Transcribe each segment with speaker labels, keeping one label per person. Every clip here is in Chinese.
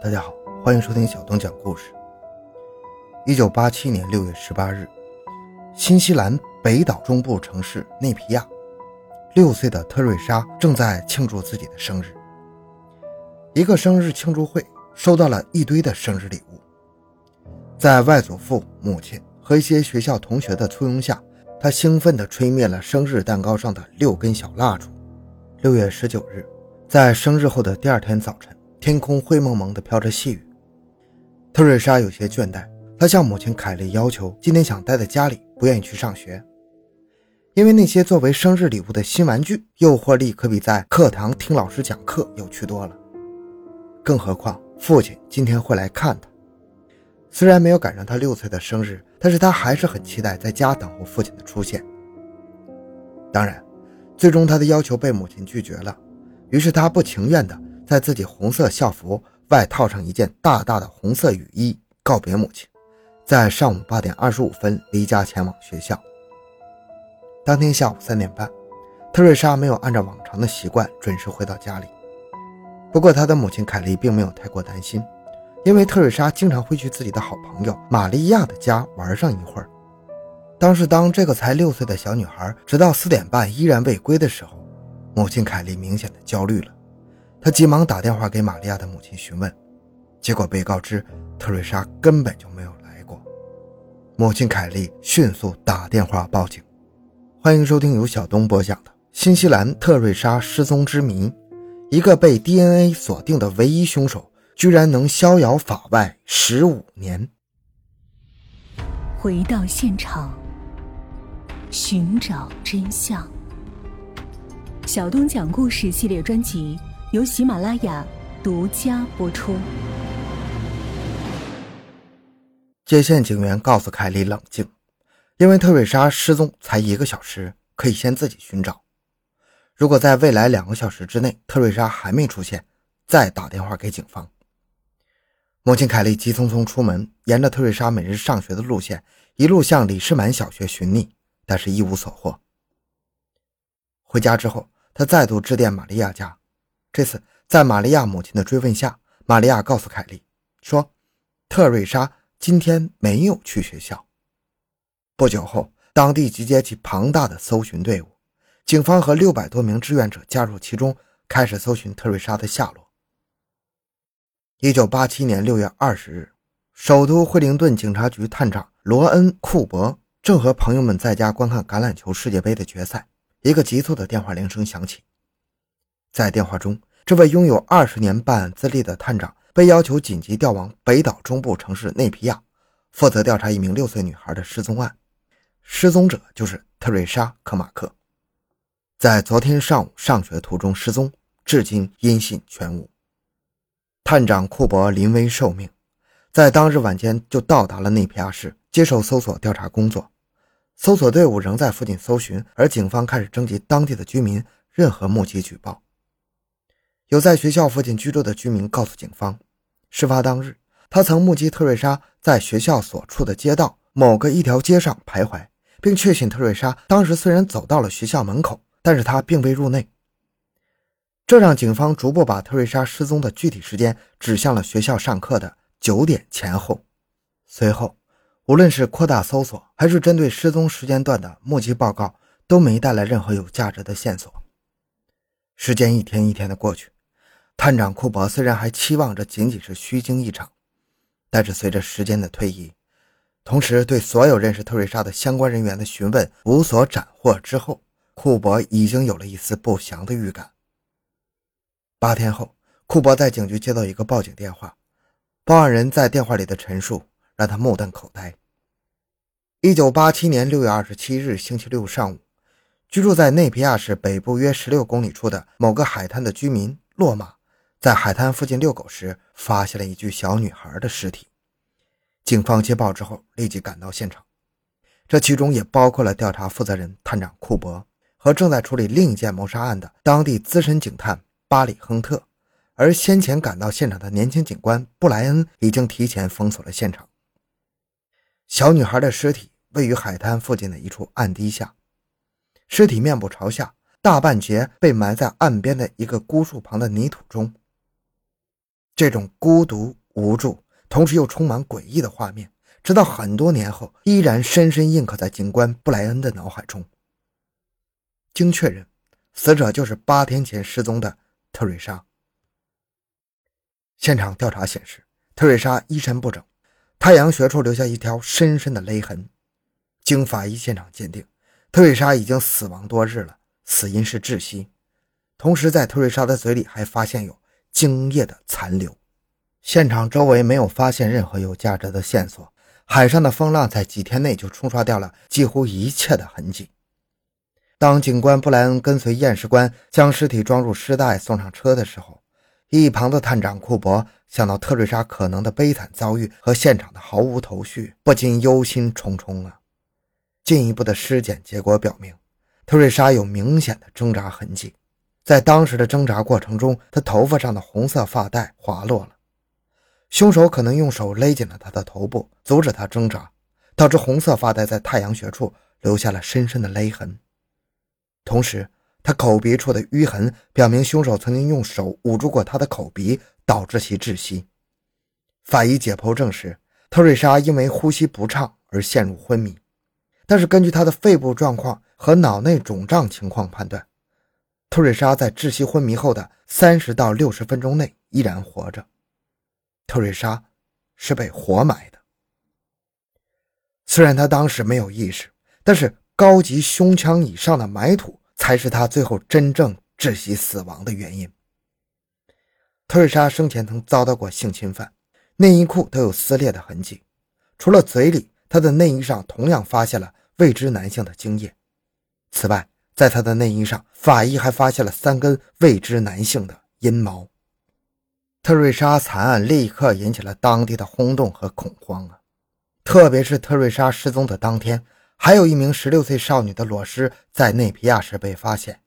Speaker 1: 大家好，欢迎收听小东讲故事。一九八七年六月十八日，新西兰北岛中部城市内皮亚，六岁的特瑞莎正在庆祝自己的生日。一个生日庆祝会收到了一堆的生日礼物，在外祖父、母亲和一些学校同学的簇拥下，他兴奋地吹灭了生日蛋糕上的六根小蜡烛。六月十九日，在生日后的第二天早晨。天空灰蒙蒙的飘着细雨，特瑞莎有些倦怠。她向母亲凯莉要求今天想待在家里，不愿意去上学，因为那些作为生日礼物的新玩具诱惑力可比在课堂听老师讲课有趣多了。更何况父亲今天会来看她，虽然没有赶上她六岁的生日，但是她还是很期待在家等候父亲的出现。当然，最终他的要求被母亲拒绝了，于是他不情愿的。在自己红色校服外套上一件大大的红色雨衣，告别母亲，在上午八点二十五分离家前往学校。当天下午三点半，特瑞莎没有按照往常的习惯准时回到家里。不过，她的母亲凯莉并没有太过担心，因为特瑞莎经常会去自己的好朋友玛利亚的家玩上一会儿。当是当这个才六岁的小女孩直到四点半依然未归的时候，母亲凯莉明显的焦虑了。他急忙打电话给玛利亚的母亲询问，结果被告知特瑞莎根本就没有来过。母亲凯莉迅速打电话报警。欢迎收听由小东播讲的《新西兰特瑞莎失踪之谜》，一个被 DNA 锁定的唯一凶手，居然能逍遥法外十五年。
Speaker 2: 回到现场，寻找真相。小东讲故事系列专辑。由喜马拉雅独家播出。
Speaker 1: 接线警员告诉凯莉冷静，因为特瑞莎失踪才一个小时，可以先自己寻找。如果在未来两个小时之内特瑞莎还没出现，再打电话给警方。母亲凯莉急匆匆出门，沿着特瑞莎每日上学的路线，一路向李士满小学寻觅，但是一无所获。回家之后，他再度致电玛利亚家。这次，在玛利亚母亲的追问下，玛利亚告诉凯莉说：“特瑞莎今天没有去学校。”不久后，当地集结起庞大的搜寻队伍，警方和六百多名志愿者加入其中，开始搜寻特瑞莎的下落。一九八七年六月二十日，首都惠灵顿警察局探长罗恩·库伯正和朋友们在家观看橄榄球世界杯的决赛，一个急促的电话铃声响起。在电话中，这位拥有二十年办案资历的探长被要求紧急调往北岛中部城市内皮亚，负责调查一名六岁女孩的失踪案。失踪者就是特瑞莎·科马克，在昨天上午上学途中失踪，至今音信全无。探长库珀临危受命，在当日晚间就到达了内皮亚市，接受搜索调查工作。搜索队伍仍在附近搜寻，而警方开始征集当地的居民任何目击举报。有在学校附近居住的居民告诉警方，事发当日，他曾目击特瑞莎在学校所处的街道某个一条街上徘徊，并确信特瑞莎当时虽然走到了学校门口，但是她并未入内。这让警方逐步把特瑞莎失踪的具体时间指向了学校上课的九点前后。随后，无论是扩大搜索，还是针对失踪时间段的目击报告，都没带来任何有价值的线索。时间一天一天的过去。探长库珀虽然还期望这仅仅是虚惊一场，但是随着时间的推移，同时对所有认识特瑞莎的相关人员的询问无所斩获之后，库珀已经有了一丝不祥的预感。八天后，库珀在警局接到一个报警电话，报案人在电话里的陈述让他目瞪口呆。一九八七年六月二十七日星期六上午，居住在内皮亚市北部约十六公里处的某个海滩的居民洛马。在海滩附近遛狗时，发现了一具小女孩的尸体。警方接报之后，立即赶到现场，这其中也包括了调查负责人探长库珀和正在处理另一件谋杀案的当地资深警探巴里·亨特。而先前赶到现场的年轻警官布莱恩已经提前封锁了现场。小女孩的尸体位于海滩附近的一处暗堤下，尸体面部朝下，大半截被埋在岸边的一个孤树旁的泥土中。这种孤独、无助，同时又充满诡异的画面，直到很多年后，依然深深印刻在警官布莱恩的脑海中。经确认，死者就是八天前失踪的特瑞莎。现场调查显示，特瑞莎衣衫不整，太阳穴处留下一条深深的勒痕。经法医现场鉴定，特瑞莎已经死亡多日了，死因是窒息。同时，在特瑞莎的嘴里还发现有精液的残留。现场周围没有发现任何有价值的线索，海上的风浪在几天内就冲刷掉了几乎一切的痕迹。当警官布莱恩跟随验尸官将尸体装入尸袋送上车的时候，一旁的探长库珀想到特瑞莎可能的悲惨遭遇和现场的毫无头绪，不禁忧心忡忡啊。进一步的尸检结果表明，特瑞莎有明显的挣扎痕迹。在当时的挣扎过程中，他头发上的红色发带滑落了。凶手可能用手勒紧了他的头部，阻止他挣扎，导致红色发带在太阳穴处留下了深深的勒痕。同时，他口鼻处的淤痕表明凶手曾经用手捂住过他的口鼻，导致其窒息。法医解剖证实，特瑞莎因为呼吸不畅而陷入昏迷，但是根据他的肺部状况和脑内肿胀情况判断。特瑞莎在窒息昏迷后的三十到六十分钟内依然活着。特瑞莎是被活埋的。虽然他当时没有意识，但是高级胸腔以上的埋土才是他最后真正窒息死亡的原因。特瑞莎生前曾遭到过性侵犯，内衣裤都有撕裂的痕迹。除了嘴里，她的内衣上同样发现了未知男性的精液。此外，在他的内衣上，法医还发现了三根未知男性的阴毛。特瑞莎惨案立刻引起了当地的轰动和恐慌啊！特别是特瑞莎失踪的当天，还有一名十六岁少女的裸尸在内皮亚市被发现。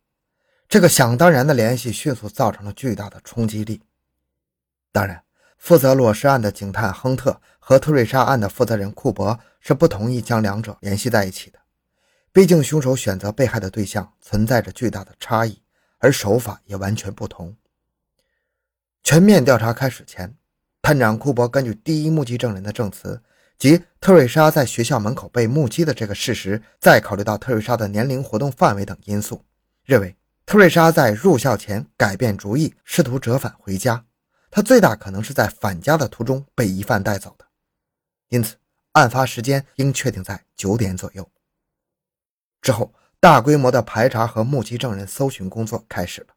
Speaker 1: 这个想当然的联系迅速造成了巨大的冲击力。当然，负责裸尸案的警探亨特和特瑞莎案的负责人库珀是不同意将两者联系在一起的。毕竟，凶手选择被害的对象存在着巨大的差异，而手法也完全不同。全面调查开始前，探长库珀根据第一目击证人的证词及特瑞莎在学校门口被目击的这个事实，再考虑到特瑞莎的年龄、活动范围等因素，认为特瑞莎在入校前改变主意，试图折返回家。她最大可能是在返家的途中被疑犯带走的，因此案发时间应确定在九点左右。之后，大规模的排查和目击证人搜寻工作开始了。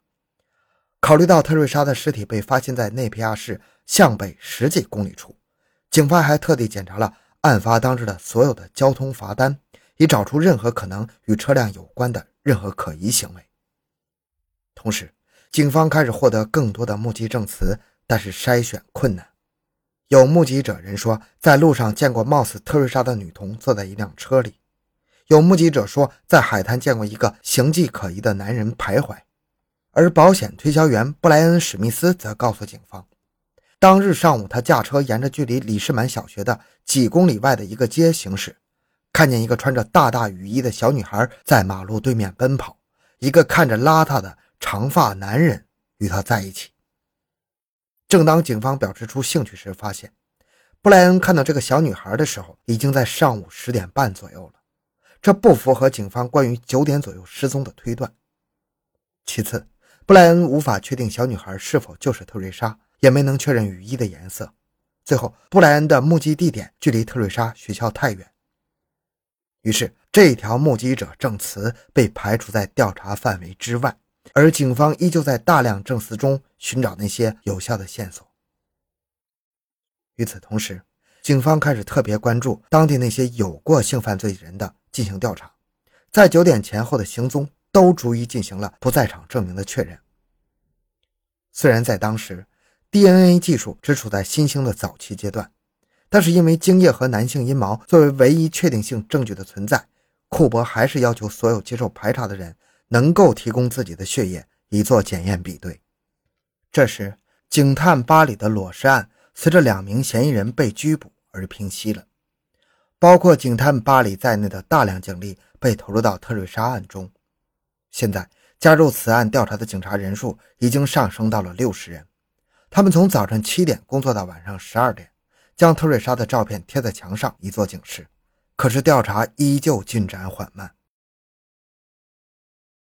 Speaker 1: 考虑到特瑞莎的尸体被发现在内皮亚市向北十几公里处，警方还特地检查了案发当日的所有的交通罚单，以找出任何可能与车辆有关的任何可疑行为。同时，警方开始获得更多的目击证词，但是筛选困难。有目击者人说，在路上见过貌似特瑞莎的女童坐在一辆车里。有目击者说，在海滩见过一个形迹可疑的男人徘徊，而保险推销员布莱恩·史密斯则告诉警方，当日上午他驾车沿着距离李士满小学的几公里外的一个街行驶，看见一个穿着大大雨衣的小女孩在马路对面奔跑，一个看着邋遢的长发男人与她在一起。正当警方表示出兴趣时，发现布莱恩看到这个小女孩的时候，已经在上午十点半左右了。这不符合警方关于九点左右失踪的推断。其次，布莱恩无法确定小女孩是否就是特瑞莎，也没能确认雨衣的颜色。最后，布莱恩的目击地点距离特瑞莎学校太远，于是这条目击者证词被排除在调查范围之外。而警方依旧在大量证词中寻找那些有效的线索。与此同时，警方开始特别关注当地那些有过性犯罪人的。进行调查，在九点前后的行踪都逐一进行了不在场证明的确认。虽然在当时，DNA 技术只处在新兴的早期阶段，但是因为精液和男性阴毛作为唯一确定性证据的存在，库珀还是要求所有接受排查的人能够提供自己的血液以做检验比对。这时，警探巴里的裸尸案随着两名嫌疑人被拘捕而平息了。包括警探巴里在内的大量警力被投入到特瑞莎案中。现在加入此案调查的警察人数已经上升到了六十人，他们从早晨七点工作到晚上十二点，将特瑞莎的照片贴在墙上，以作警示。可是调查依旧进展缓慢。